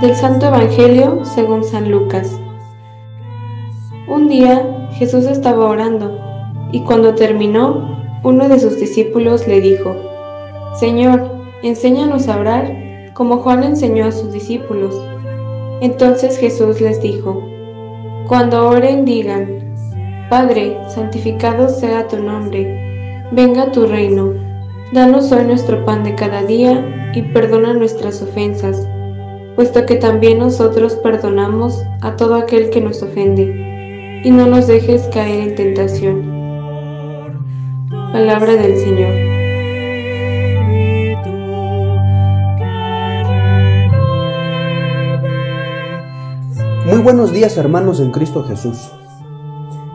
Del Santo Evangelio según San Lucas. Un día Jesús estaba orando y cuando terminó, uno de sus discípulos le dijo, Señor, enséñanos a orar como Juan enseñó a sus discípulos. Entonces Jesús les dijo, Cuando oren digan, Padre, santificado sea tu nombre, venga tu reino, danos hoy nuestro pan de cada día y perdona nuestras ofensas puesto que también nosotros perdonamos a todo aquel que nos ofende, y no nos dejes caer en tentación. Palabra del Señor. Muy buenos días hermanos en Cristo Jesús.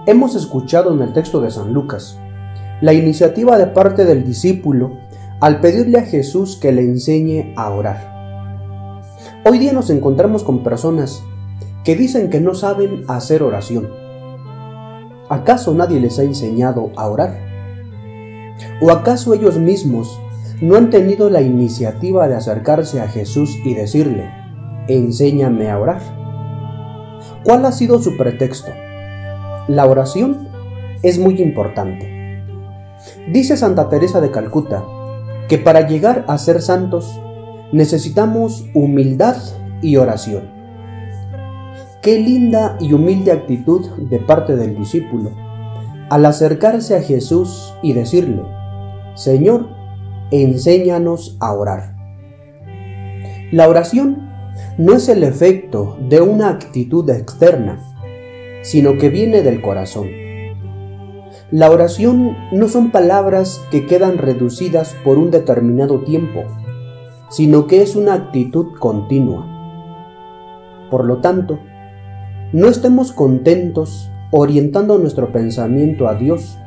Hemos escuchado en el texto de San Lucas la iniciativa de parte del discípulo al pedirle a Jesús que le enseñe a orar. Hoy día nos encontramos con personas que dicen que no saben hacer oración. ¿Acaso nadie les ha enseñado a orar? ¿O acaso ellos mismos no han tenido la iniciativa de acercarse a Jesús y decirle, enséñame a orar? ¿Cuál ha sido su pretexto? La oración es muy importante. Dice Santa Teresa de Calcuta que para llegar a ser santos necesitamos humildad y oración. Qué linda y humilde actitud de parte del discípulo al acercarse a Jesús y decirle, Señor, enséñanos a orar. La oración no es el efecto de una actitud externa, sino que viene del corazón. La oración no son palabras que quedan reducidas por un determinado tiempo, sino que es una actitud continua. Por lo tanto, no estemos contentos orientando nuestro pensamiento a Dios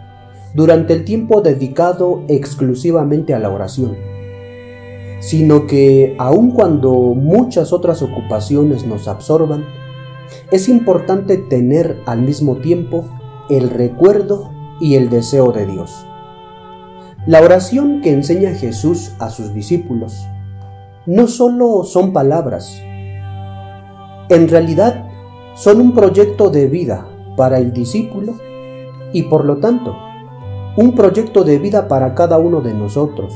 durante el tiempo dedicado exclusivamente a la oración, sino que aun cuando muchas otras ocupaciones nos absorban, es importante tener al mismo tiempo el recuerdo y el deseo de Dios. La oración que enseña Jesús a sus discípulos no solo son palabras, en realidad son un proyecto de vida para el discípulo y por lo tanto un proyecto de vida para cada uno de nosotros,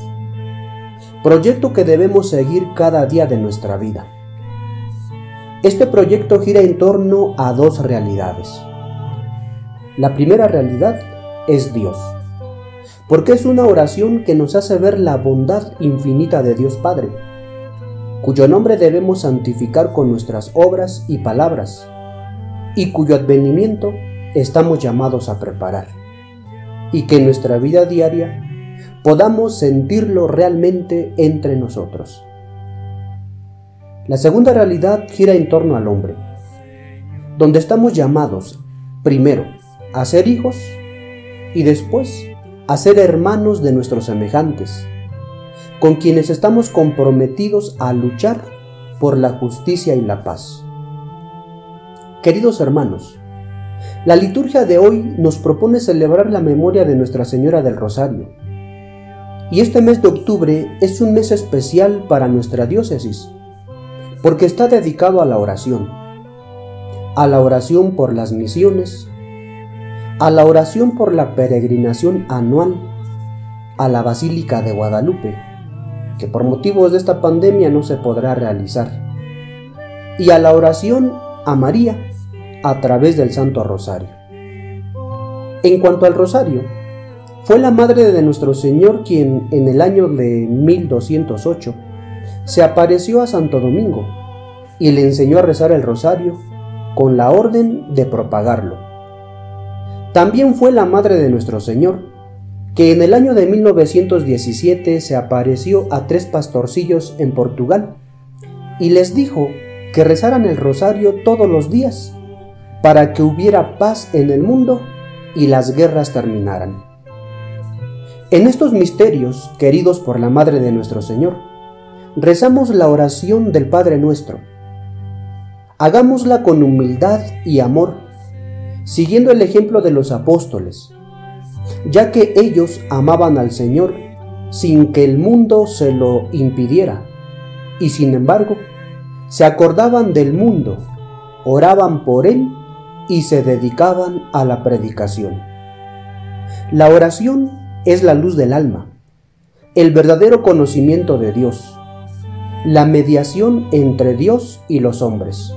proyecto que debemos seguir cada día de nuestra vida. Este proyecto gira en torno a dos realidades. La primera realidad es Dios, porque es una oración que nos hace ver la bondad infinita de Dios Padre cuyo nombre debemos santificar con nuestras obras y palabras, y cuyo advenimiento estamos llamados a preparar, y que en nuestra vida diaria podamos sentirlo realmente entre nosotros. La segunda realidad gira en torno al hombre, donde estamos llamados, primero, a ser hijos y después a ser hermanos de nuestros semejantes con quienes estamos comprometidos a luchar por la justicia y la paz. Queridos hermanos, la liturgia de hoy nos propone celebrar la memoria de Nuestra Señora del Rosario. Y este mes de octubre es un mes especial para nuestra diócesis, porque está dedicado a la oración, a la oración por las misiones, a la oración por la peregrinación anual a la Basílica de Guadalupe, que por motivos de esta pandemia no se podrá realizar, y a la oración a María a través del Santo Rosario. En cuanto al Rosario, fue la madre de nuestro Señor quien en el año de 1208 se apareció a Santo Domingo y le enseñó a rezar el Rosario con la orden de propagarlo. También fue la madre de nuestro Señor que en el año de 1917 se apareció a tres pastorcillos en Portugal y les dijo que rezaran el rosario todos los días para que hubiera paz en el mundo y las guerras terminaran. En estos misterios, queridos por la Madre de nuestro Señor, rezamos la oración del Padre nuestro. Hagámosla con humildad y amor, siguiendo el ejemplo de los apóstoles, ya que ellos amaban al Señor sin que el mundo se lo impidiera, y sin embargo, se acordaban del mundo, oraban por él y se dedicaban a la predicación. La oración es la luz del alma, el verdadero conocimiento de Dios, la mediación entre Dios y los hombres.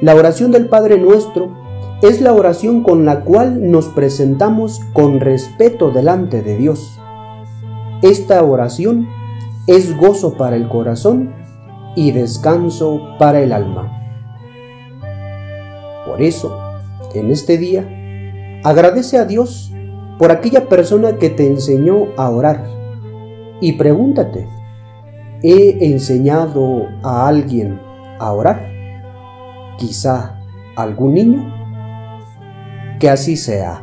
La oración del Padre Nuestro es la oración con la cual nos presentamos con respeto delante de Dios. Esta oración es gozo para el corazón y descanso para el alma. Por eso, en este día, agradece a Dios por aquella persona que te enseñó a orar y pregúntate, ¿he enseñado a alguien a orar? Quizá algún niño. Que así sea.